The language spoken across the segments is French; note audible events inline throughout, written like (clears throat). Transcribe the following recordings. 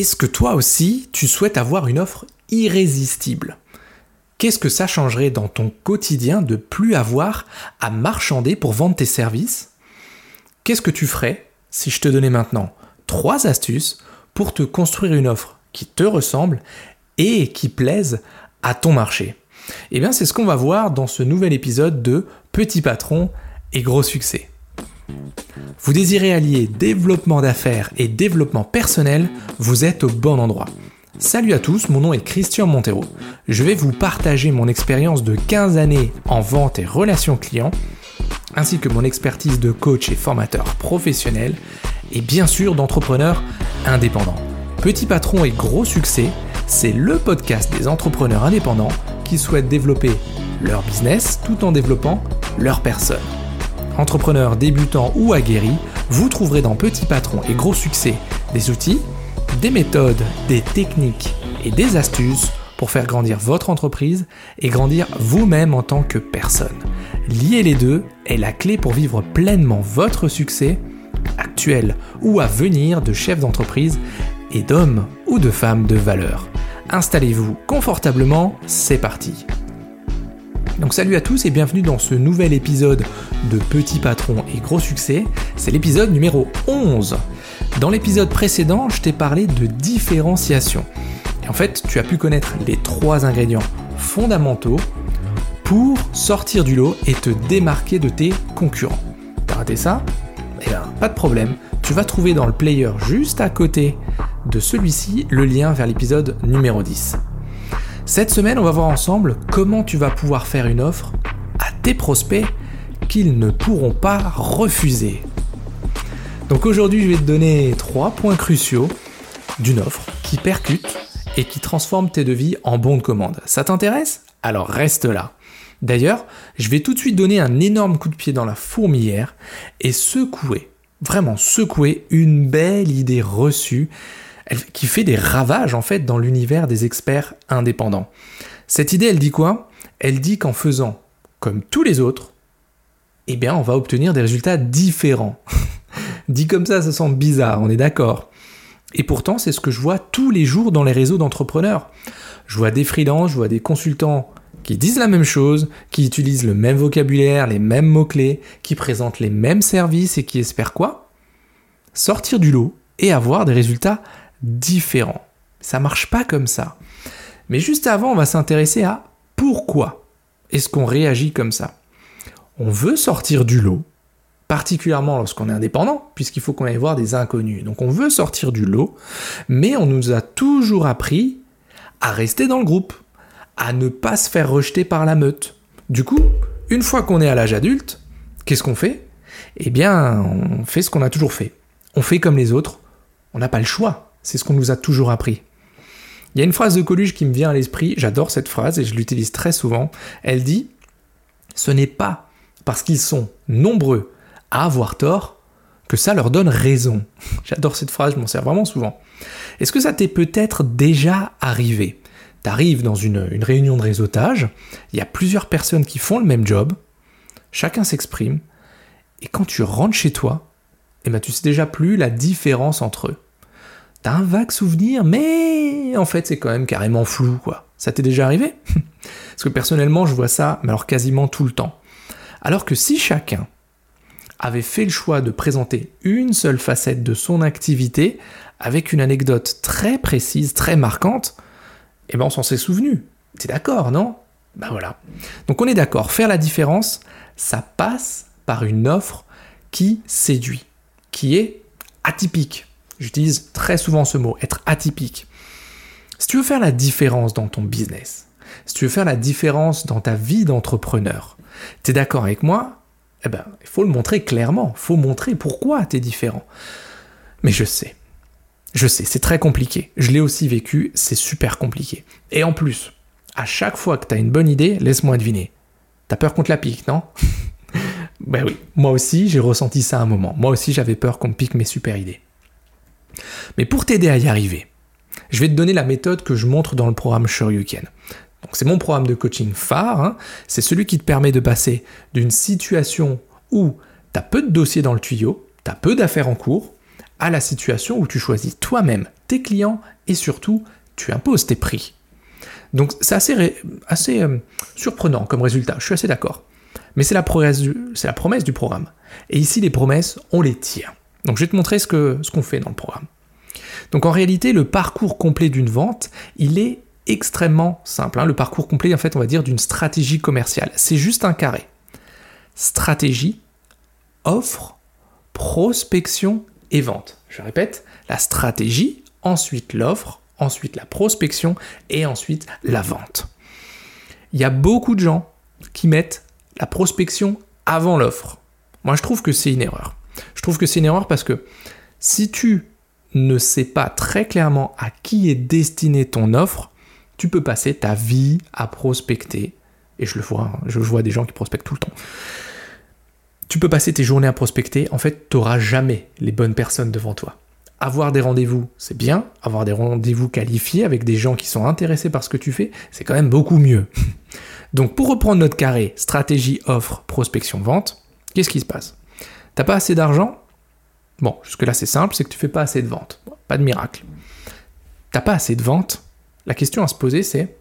Est-ce que toi aussi, tu souhaites avoir une offre irrésistible? Qu'est-ce que ça changerait dans ton quotidien de plus avoir à marchander pour vendre tes services? Qu'est-ce que tu ferais si je te donnais maintenant trois astuces pour te construire une offre qui te ressemble et qui plaise à ton marché? Eh bien, c'est ce qu'on va voir dans ce nouvel épisode de Petit patron et gros succès. Vous désirez allier développement d'affaires et développement personnel, vous êtes au bon endroit. Salut à tous, mon nom est Christian Montero. Je vais vous partager mon expérience de 15 années en vente et relations clients, ainsi que mon expertise de coach et formateur professionnel, et bien sûr d'entrepreneur indépendant. Petit patron et gros succès, c'est le podcast des entrepreneurs indépendants qui souhaitent développer leur business tout en développant leur personne. Entrepreneurs débutants ou aguerris, vous trouverez dans Petit Patron et Gros Succès des outils, des méthodes, des techniques et des astuces pour faire grandir votre entreprise et grandir vous-même en tant que personne. Lier les deux est la clé pour vivre pleinement votre succès actuel ou à venir de chef d'entreprise et d'hommes ou de femmes de valeur. Installez-vous confortablement, c'est parti. Donc salut à tous et bienvenue dans ce nouvel épisode de Petit Patron et Gros Succès. C'est l'épisode numéro 11. Dans l'épisode précédent, je t'ai parlé de différenciation. Et en fait, tu as pu connaître les trois ingrédients fondamentaux pour sortir du lot et te démarquer de tes concurrents. T'as raté ça? Eh bien, pas de problème. Tu vas trouver dans le player juste à côté de celui-ci le lien vers l'épisode numéro 10. Cette semaine, on va voir ensemble comment tu vas pouvoir faire une offre à tes prospects qu'ils ne pourront pas refuser. Donc aujourd'hui, je vais te donner trois points cruciaux d'une offre qui percute et qui transforme tes devis en bons de commande. Ça t'intéresse? Alors reste là. D'ailleurs, je vais tout de suite donner un énorme coup de pied dans la fourmilière et secouer, vraiment secouer une belle idée reçue qui fait des ravages en fait dans l'univers des experts indépendants. Cette idée, elle dit quoi? Elle dit qu'en faisant comme tous les autres, eh bien, on va obtenir des résultats différents. (laughs) dit comme ça, ça semble bizarre, on est d'accord. Et pourtant, c'est ce que je vois tous les jours dans les réseaux d'entrepreneurs. Je vois des freelances, je vois des consultants qui disent la même chose, qui utilisent le même vocabulaire, les mêmes mots-clés, qui présentent les mêmes services et qui espèrent quoi? Sortir du lot et avoir des résultats différent. Ça marche pas comme ça. Mais juste avant, on va s'intéresser à pourquoi est-ce qu'on réagit comme ça. On veut sortir du lot, particulièrement lorsqu'on est indépendant, puisqu'il faut qu'on aille voir des inconnus. Donc on veut sortir du lot, mais on nous a toujours appris à rester dans le groupe, à ne pas se faire rejeter par la meute. Du coup, une fois qu'on est à l'âge adulte, qu'est-ce qu'on fait? Eh bien, on fait ce qu'on a toujours fait. On fait comme les autres, on n'a pas le choix. C'est ce qu'on nous a toujours appris. Il y a une phrase de Coluche qui me vient à l'esprit, j'adore cette phrase et je l'utilise très souvent. Elle dit Ce n'est pas parce qu'ils sont nombreux à avoir tort que ça leur donne raison. (laughs) J'adore cette phrase, je m'en sers vraiment souvent. Est-ce que ça t'est peut-être déjà arrivé? T'arrives dans une, réunion de réseautage, il y a plusieurs personnes qui font le même job, chacun s'exprime, et quand tu rentres chez toi, eh ben, tu sais déjà plus la différence entre eux. T'as un vague souvenir, mais en fait c'est quand même carrément flou, quoi. Ça t'est déjà arrivé? (laughs) Parce que personnellement je vois ça, mais alors quasiment tout le temps. Alors que si chacun avait fait le choix de présenter une seule facette de son activité, avec une anecdote très précise, très marquante, eh ben on s'en s'est souvenu. T'es d'accord, non? Ben voilà. Donc on est d'accord, faire la différence, ça passe par une offre qui séduit, qui est atypique. J'utilise très souvent ce mot, être atypique. Si tu veux faire la différence dans ton business, si tu veux faire la différence dans ta vie d'entrepreneur, tu es d'accord avec moi? Eh ben, il faut le montrer clairement, il faut montrer pourquoi tu es différent. Mais je sais, je sais, c'est très compliqué. Je l'ai aussi vécu, c'est super compliqué. Et en plus, à chaque fois que tu as une bonne idée, laisse-moi deviner. T'as peur qu'on te la pique, non? (laughs) Ben oui, moi aussi j'ai ressenti ça à un moment. Moi aussi j'avais peur qu'on me pique mes super idées. Mais pour t'aider à y arriver, je vais te donner la méthode que je montre dans le programme Shoryuken. Donc c'est mon programme de coaching phare, hein. c'est celui qui te permet de passer d'une situation où tu as peu de dossiers dans le tuyau, tu as peu d'affaires en cours, à la situation où tu choisis toi-même tes clients et surtout, tu imposes tes prix. Donc c'est assez, euh, surprenant comme résultat, je suis assez d'accord. Mais c'est la promesse du programme. Et ici, les promesses, on les tient. Donc je vais te montrer ce qu'on fait dans le programme. Donc en réalité, le parcours complet d'une vente, il est extrêmement simple. Hein. Le parcours complet, en fait, on va dire d'une stratégie commerciale. C'est juste un carré. Stratégie, offre, prospection et vente. Je répète, la stratégie, ensuite l'offre, ensuite la prospection et ensuite la vente. Il y a beaucoup de gens qui mettent la prospection avant l'offre. Moi, je trouve que c'est une erreur. Je trouve que c'est une erreur parce que si tu ne sais pas très clairement à qui est destinée ton offre, tu peux passer ta vie à prospecter. Et je le vois, hein, je vois des gens qui prospectent tout le temps. Tu peux passer tes journées à prospecter, en fait, tu n'auras jamais les bonnes personnes devant toi. Avoir des rendez-vous, c'est bien. Avoir des rendez-vous qualifiés avec des gens qui sont intéressés par ce que tu fais, c'est quand même beaucoup mieux. (laughs) Donc pour reprendre notre carré, stratégie, offre, prospection, vente, qu'est-ce qui se passe? T'as pas assez d'argent? Bon, jusque-là c'est simple, c'est que tu fais pas assez de ventes. pas de miracle. T'as pas assez de ventes? La question à se poser c'est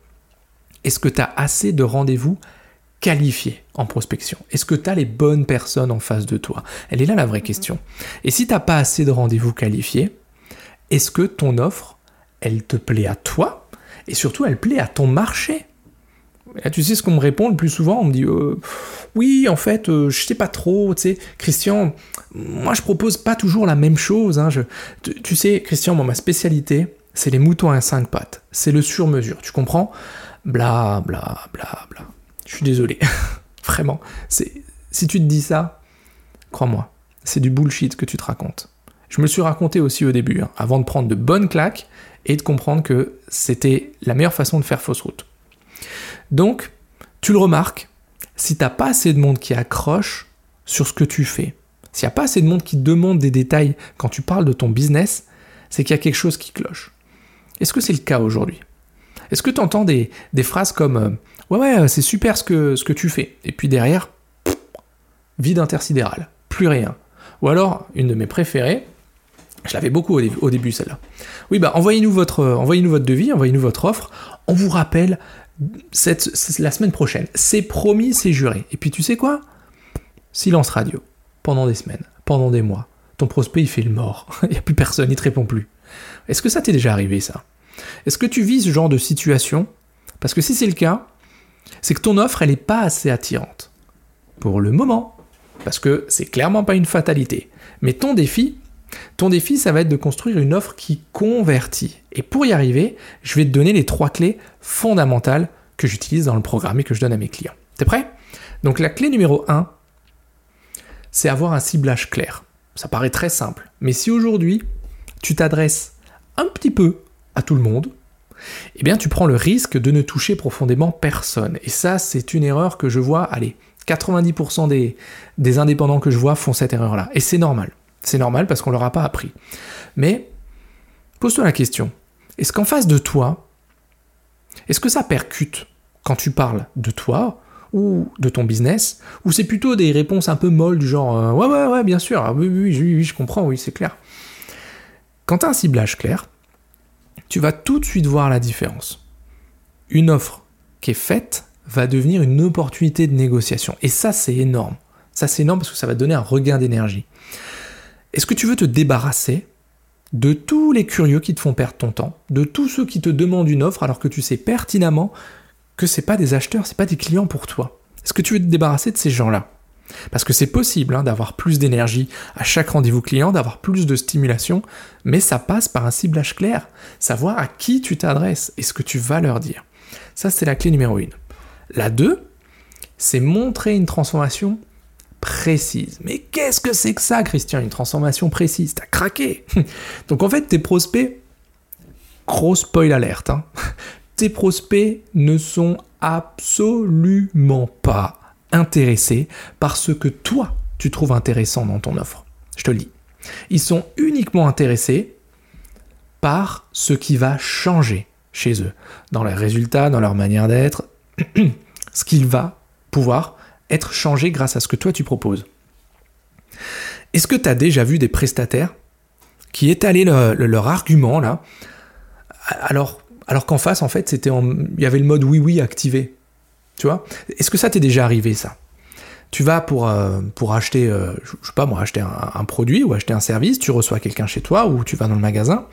est-ce que tu as assez de rendez-vous qualifiés en prospection? Est-ce que tu as les bonnes personnes en face de toi? Elle est là la vraie question. Et si tu n'as pas assez de rendez-vous qualifiés, est-ce que ton offre, elle te plaît à toi? Et surtout elle plaît à ton marché? Tu sais ce qu'on me répond le plus souvent? On me dit euh, oui, en fait, euh, je sais pas trop. Tu sais, Christian, moi je propose pas toujours la même chose. Hein, tu, sais, Christian, moi ma spécialité, c'est les moutons à cinq pattes. C'est le sur-mesure. Tu comprends? Bla bla bla bla. Je suis désolé, (laughs) vraiment. Si tu te dis ça, crois-moi, c'est du bullshit que tu te racontes. Je me suis raconté aussi au début, hein, avant de prendre de bonnes claques et de comprendre que c'était la meilleure façon de faire fausse route. Donc, tu le remarques, si t'as pas assez de monde qui accroche sur ce que tu fais, s'il n'y a pas assez de monde qui demande des détails quand tu parles de ton business, c'est qu'il y a quelque chose qui cloche. Est-ce que c'est le cas aujourd'hui? Est-ce que tu entends des, phrases comme euh, Ouais, ouais, c'est super ce que, tu fais. Et puis derrière, vide intersidéral, plus rien. Ou alors, une de mes préférées, je l'avais beaucoup au, début, celle-là. Oui, bah envoyez-nous votre, envoyez votre devis, envoyez-nous votre offre. On vous rappelle la semaine prochaine. C'est promis, c'est juré. Et puis tu sais quoi? Silence radio. Pendant des semaines, pendant des mois. Ton prospect, il fait le mort. (laughs) il n'y a plus personne, il te répond plus. Est-ce que ça t'est déjà arrivé, ça? Est-ce que tu vis ce genre de situation? Parce que si c'est le cas, c'est que ton offre, elle n'est pas assez attirante. Pour le moment. Parce que c'est clairement pas une fatalité. Mais ton défi, ton défi, ça va être de construire une offre qui convertit. Et pour y arriver, je vais te donner les trois clés fondamentales que j'utilise dans le programme et que je donne à mes clients. T'es prêt? Donc la clé numéro 1, c'est avoir un ciblage clair. Ça paraît très simple. Mais si aujourd'hui, tu t'adresses un petit peu à tout le monde, eh bien tu prends le risque de ne toucher profondément personne. Et ça, c'est une erreur que je vois, allez, 90% des, des indépendants que je vois font cette erreur-là. Et c'est normal. C'est normal parce qu'on ne leur a pas appris. Mais pose-toi la question, est-ce qu'en face de toi, est-ce que ça percute quand tu parles de toi ou de ton business, ou c'est plutôt des réponses un peu molles du genre euh, ouais ouais ouais bien sûr, ah oui, oui, oui, oui, je comprends, oui c'est clair. Quand tu as un ciblage clair, tu vas tout de suite voir la différence. Une offre qui est faite va devenir une opportunité de négociation. Et ça c'est énorme. Ça c'est énorme parce que ça va donner un regain d'énergie. Est-ce que tu veux te débarrasser de tous les curieux qui te font perdre ton temps, de tous ceux qui te demandent une offre alors que tu sais pertinemment que ce pas des acheteurs, ce pas des clients pour toi? Est-ce que tu veux te débarrasser de ces gens-là? Parce que c'est possible hein, d'avoir plus d'énergie à chaque rendez-vous client, d'avoir plus de stimulation, mais ça passe par un ciblage clair, savoir à qui tu t'adresses et ce que tu vas leur dire. Ça, c'est la clé numéro 1. La 2, c'est montrer une transformation précise. Mais qu'est-ce que c'est que ça, Christian? Une transformation précise, t'as craqué (laughs) Donc en fait, tes prospects, gros spoil alerte, hein, (laughs) tes prospects ne sont absolument pas intéressés par ce que toi, tu trouves intéressant dans ton offre. Je te le dis. Ils sont uniquement intéressés par ce qui va changer chez eux, dans leurs résultats, dans leur manière d'être, (clears throat) ce qu'il va pouvoir être changé grâce à ce que toi tu proposes. Est-ce que tu as déjà vu des prestataires qui étalaient leur argument là, alors, alors qu'en face, en fait, c'était il y avait le mode oui oui activé. Tu vois? Est-ce que ça t'est déjà arrivé ça? Tu vas pour, euh, pour acheter, euh, je sais pas moi, acheter un, produit ou acheter un service, tu reçois quelqu'un chez toi ou tu vas dans le magasin,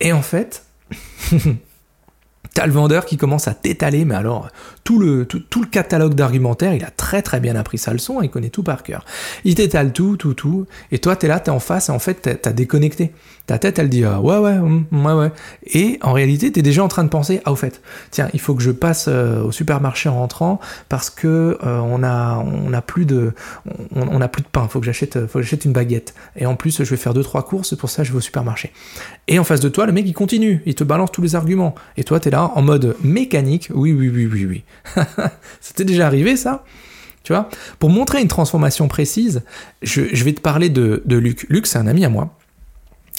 et en fait, (laughs) T'as le vendeur qui commence à t'étaler, mais alors tout le, tout, le catalogue d'argumentaire, il a très très bien appris sa leçon, il connaît tout par cœur. Il t'étale tout, tout, tout, et toi t'es là, t'es en face, et en fait t'as déconnecté. Ta tête elle dit ah, ouais ouais hum, ouais ouais, et en réalité t'es déjà en train de penser ah au fait, tiens il faut que je passe euh, au supermarché en rentrant parce que euh, on a on a plus de on, a plus de pain, faut que j'achète faut que j'achète une baguette, et en plus je vais faire deux trois courses, pour ça je vais au supermarché. Et en face de toi le mec il continue, il te balance tous les arguments, et toi t'es là en mode mécanique, oui, oui, oui, oui, oui. (laughs) C'était déjà arrivé ça tu vois Pour montrer une transformation précise, je, vais te parler de, Luc. Luc, c'est un ami à moi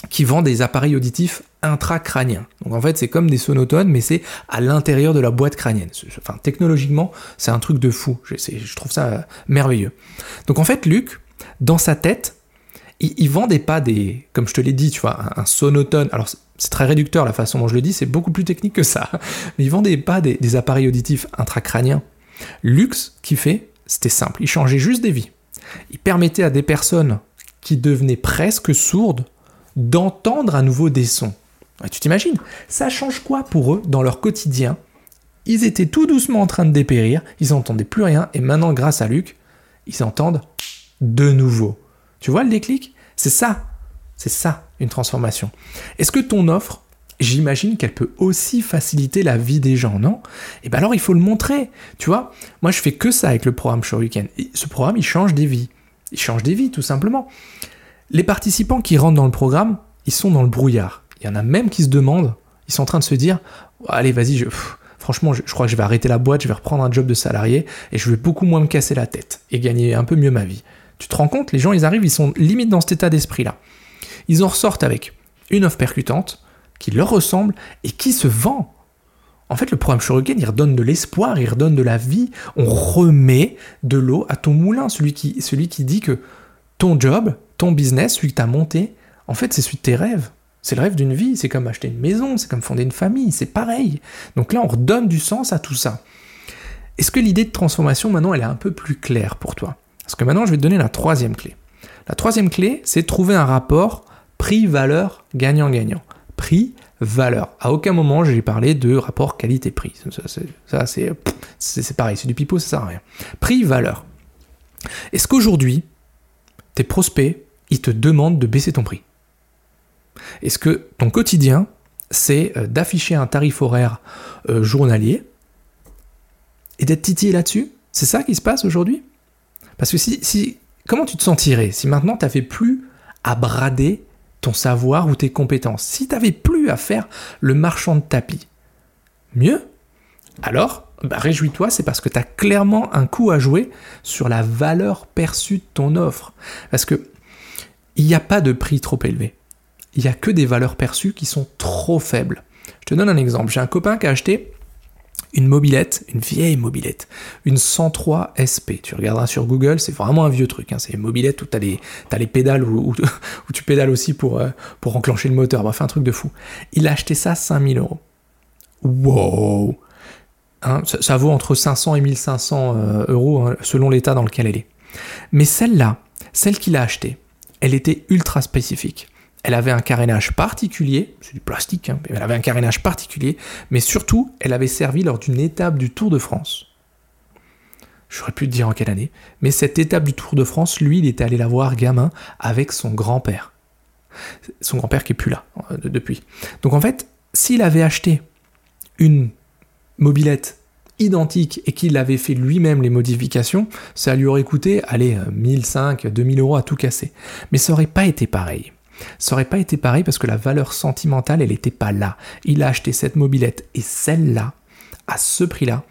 qui vend des appareils auditifs intracrâniens. Donc en fait, c'est comme des sonotones, mais c'est à l'intérieur de la boîte crânienne. Enfin, technologiquement, c'est un truc de fou. Je, je trouve ça merveilleux. Donc en fait, Luc, dans sa tête, il, vendait pas des, comme je te l'ai dit, tu vois, un, sonotone. Alors c'est très réducteur la façon dont je le dis, c'est beaucoup plus technique que ça. Mais il vendait pas des, appareils auditifs intracrâniens. Lux, qui fait, c'était simple, il changeait juste des vies. Il permettait à des personnes qui devenaient presque sourdes d'entendre à nouveau des sons. tu t'imagines Ça change quoi pour eux dans leur quotidien? Ils étaient tout doucement en train de dépérir, ils n'entendaient plus rien, et maintenant, grâce à Luc, ils entendent de nouveau. Tu vois le déclic? C'est ça. C'est ça, une transformation. Est-ce que ton offre, j'imagine qu'elle peut aussi faciliter la vie des gens, non? Eh bien alors il faut le montrer. Tu vois, moi je fais que ça avec le programme Shuriken. Ce programme, il change des vies. Il change des vies, tout simplement. Les participants qui rentrent dans le programme, ils sont dans le brouillard. Il y en a même qui se demandent, ils sont en train de se dire, allez, vas-y, je, franchement, je, crois que je vais arrêter la boîte, je vais reprendre un job de salarié et je vais beaucoup moins me casser la tête et gagner un peu mieux ma vie. Tu te rends compte, les gens, ils arrivent, ils sont limite dans cet état d'esprit-là. Ils en ressortent avec une offre percutante qui leur ressemble et qui se vend. En fait, le programme Shuriken, il redonne de l'espoir, il redonne de la vie. On remet de l'eau à ton moulin. Celui qui, celui qui dit que ton job, ton business, celui que tu as monté, en fait, c'est celui de tes rêves. C'est le rêve d'une vie. C'est comme acheter une maison, c'est comme fonder une famille. C'est pareil. Donc là, on redonne du sens à tout ça. Est-ce que l'idée de transformation, maintenant, elle est un peu plus claire pour toi? Parce que maintenant, je vais te donner la troisième clé. La troisième clé, c'est trouver un rapport prix-valeur gagnant-gagnant. Prix-valeur. À aucun moment, j'ai parlé de rapport qualité-prix. Ça, c'est pareil, c'est du pipeau, ça sert à rien. Prix-valeur. Est-ce qu'aujourd'hui, tes prospects, ils te demandent de baisser ton prix? Est-ce que ton quotidien, c'est euh, d'afficher un tarif horaire euh, journalier et d'être titillé là-dessus? C'est ça qui se passe aujourd'hui? Parce que si, comment tu te sentirais si maintenant tu n'avais plus à brader savoir ou tes compétences Si tu n'avais plus à faire le marchand de tapis Mieux? Alors, bah, réjouis-toi, c'est parce que tu as clairement un coup à jouer sur la valeur perçue de ton offre. Parce que il n'y a pas de prix trop élevé. Il n'y a que des valeurs perçues qui sont trop faibles. Je te donne un exemple. J'ai un copain qui a acheté une mobilette, une vieille mobilette, une 103 SP. Tu regarderas sur Google, c'est vraiment un vieux truc. Hein. C'est une mobilette où tu as les, les pédales, (laughs) où, tu pédales aussi pour, euh, pour enclencher le moteur. Bref, un truc de fou. Il a acheté ça 5000 euros. Wow hein, ça, vaut entre 500 et 1500 euh, euros hein, selon l'état dans lequel elle est. Mais celle-là, celle qu'il a achetée, elle était ultra spécifique. Elle avait un carénage particulier, c'est du plastique, hein, elle avait un carénage particulier, mais surtout, elle avait servi lors d'une étape du Tour de France. J'aurais pu te dire en quelle année, mais cette étape du Tour de France, lui, il était allé la voir gamin avec son grand-père. Son grand-père qui est plus là euh, depuis. Donc en fait, s'il avait acheté une mobilette identique et qu'il avait fait lui-même les modifications, ça lui aurait coûté, allez, 1005, 2000 euros à tout casser. Mais ça aurait pas été pareil. Ça aurait pas été pareil parce que la valeur sentimentale, elle n'était pas là. Il a acheté cette mobilette et celle-là, à ce prix-là,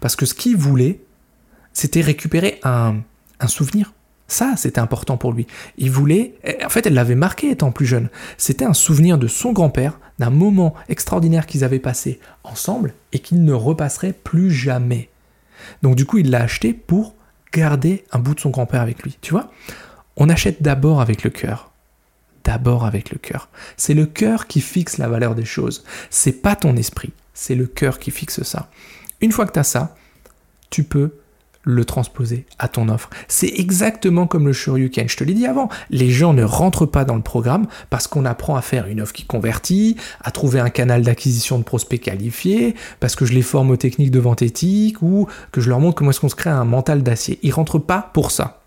parce que ce qu'il voulait, c'était récupérer un, souvenir. Ça, c'était important pour lui. Il voulait, en fait, elle l'avait marqué étant plus jeune. C'était un souvenir de son grand-père, d'un moment extraordinaire qu'ils avaient passé ensemble et qu'il ne repasserait plus jamais. Donc du coup, il l'a acheté pour garder un bout de son grand-père avec lui. Tu vois? On achète d'abord avec le cœur d'abord avec le cœur. C'est le cœur qui fixe la valeur des choses. C'est pas ton esprit, c'est le cœur qui fixe ça. Une fois que tu as ça, tu peux le transposer à ton offre. C'est exactement comme le Shoryuken. Je te l'ai dit avant, les gens ne rentrent pas dans le programme parce qu'on apprend à faire une offre qui convertit, à trouver un canal d'acquisition de prospects qualifiés, parce que je les forme aux techniques de vente éthique ou que je leur montre comment est-ce qu'on se crée un mental d'acier. Ils rentrent pas pour ça.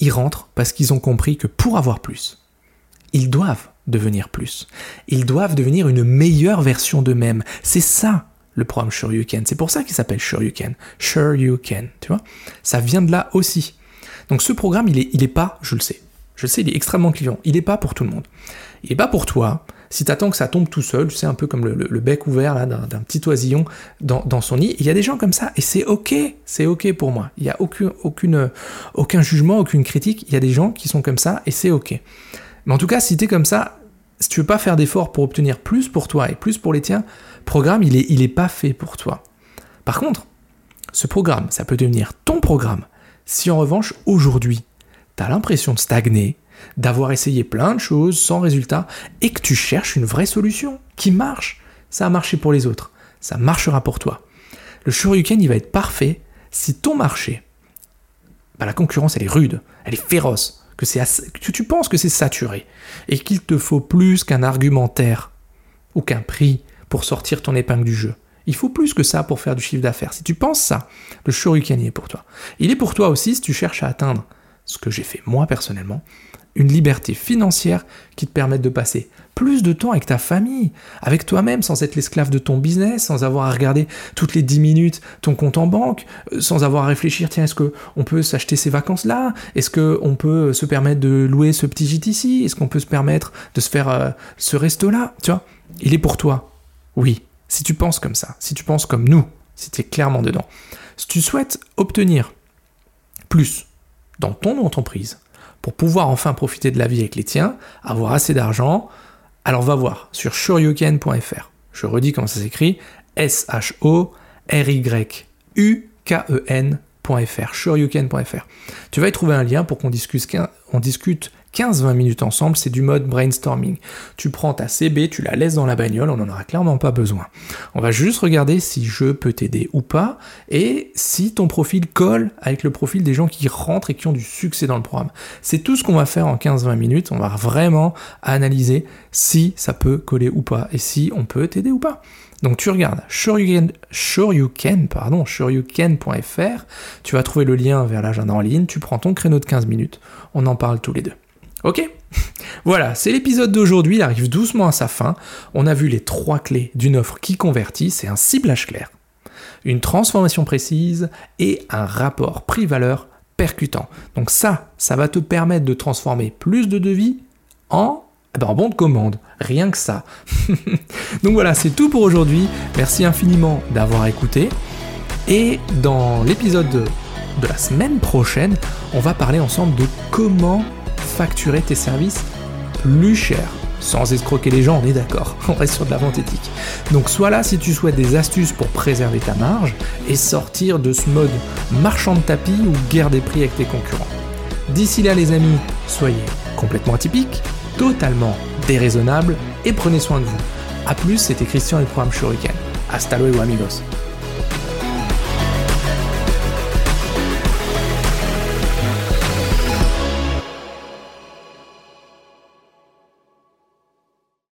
Ils rentrent parce qu'ils ont compris que pour avoir plus, ils doivent devenir plus. Ils doivent devenir une meilleure version d'eux-mêmes. C'est ça le programme Sure You Can. C'est pour ça qu'il s'appelle Sure You Can. Sure You Can, tu vois. Ça vient de là aussi. Donc ce programme, il est, il est pas, je le sais, je le sais, il est extrêmement clivant. Il n'est pas pour tout le monde. Il n'est pas pour toi. Si tu attends que ça tombe tout seul, tu sais, un peu comme le, bec ouvert là d'un petit oisillon dans, son nid, il y a des gens comme ça et c'est ok, c'est ok pour moi. Il n'y a aucun, aucune, aucun jugement, aucune critique. Il y a des gens qui sont comme ça et c'est ok. Mais en tout cas, si tu es comme ça, si tu veux pas faire d'efforts pour obtenir plus pour toi et plus pour les tiens, programme, il est, il est pas fait pour toi. Par contre, ce programme, ça peut devenir ton programme si en revanche, aujourd'hui, tu as l'impression de stagner, d'avoir essayé plein de choses sans résultat et que tu cherches une vraie solution qui marche. Ça a marché pour les autres, ça marchera pour toi. Le Shoryuken, il va être parfait si ton marché, bah, la concurrence, elle est rude, elle est féroce, que, tu penses que c'est saturé et qu'il te faut plus qu'un argumentaire ou qu'un prix pour sortir ton épingle du jeu. Il faut plus que ça pour faire du chiffre d'affaires. Si tu penses ça, le Shoryuken est pour toi. Il est pour toi aussi si tu cherches à atteindre ce que j'ai fait moi personnellement, une liberté financière qui te permette de passer plus de temps avec ta famille, avec toi-même, sans être l'esclave de ton business, sans avoir à regarder toutes les 10 minutes ton compte en banque, euh, sans avoir à réfléchir, tiens, est-ce qu'on peut s'acheter ces vacances-là? Est-ce qu'on peut se permettre de louer ce petit gîte ici? Est-ce qu'on peut se permettre de se faire euh, ce resto-là? Tu vois, il est pour toi. Oui, si tu penses comme ça, si tu penses comme nous, si tu es clairement dedans. Si tu souhaites obtenir plus dans ton entreprise pour pouvoir enfin profiter de la vie avec les tiens, avoir assez d'argent, alors va voir sur suryuken.fr. Je redis comment ça s'écrit S-H-O-R-Y-U-K-E-N.fr. Suryuken.fr. Tu vas y trouver un lien pour qu'on discute, on discute 15-20 minutes ensemble, c'est du mode brainstorming. Tu prends ta CB, tu la laisses dans la bagnole, on n'en aura clairement pas besoin. On va juste regarder si je peux t'aider ou pas, et si ton profil colle avec le profil des gens qui rentrent et qui ont du succès dans le programme. C'est tout ce qu'on va faire en 15-20 minutes, on va vraiment analyser si ça peut coller ou pas, et si on peut t'aider ou pas. Donc tu regardes Shoryuken, pardon, shoryuken.fr, tu vas trouver le lien vers l'agenda en ligne, tu prends ton créneau de 15 minutes, on en parle tous les deux. Ok Voilà, c'est l'épisode d'aujourd'hui, il arrive doucement à sa fin. On a vu les trois clés d'une offre qui convertit, c'est un ciblage clair, une transformation précise et un rapport prix-valeur percutant. Donc ça, ça va te permettre de transformer plus de devis en, eh ben, en bon de commande. Rien que ça. (laughs) Donc voilà, c'est tout pour aujourd'hui. Merci infiniment d'avoir écouté. Et dans l'épisode de la semaine prochaine, on va parler ensemble de comment facturer tes services plus cher. Sans escroquer les gens, on est d'accord, (laughs) on reste sur de la vente éthique. Donc sois là si tu souhaites des astuces pour préserver ta marge et sortir de ce mode marchand de tapis ou guerre des prix avec tes concurrents. D'ici là les amis, soyez complètement atypiques, totalement déraisonnables et prenez soin de vous. A plus, c'était Christian et le programme Shuriken. Hasta luego amigos.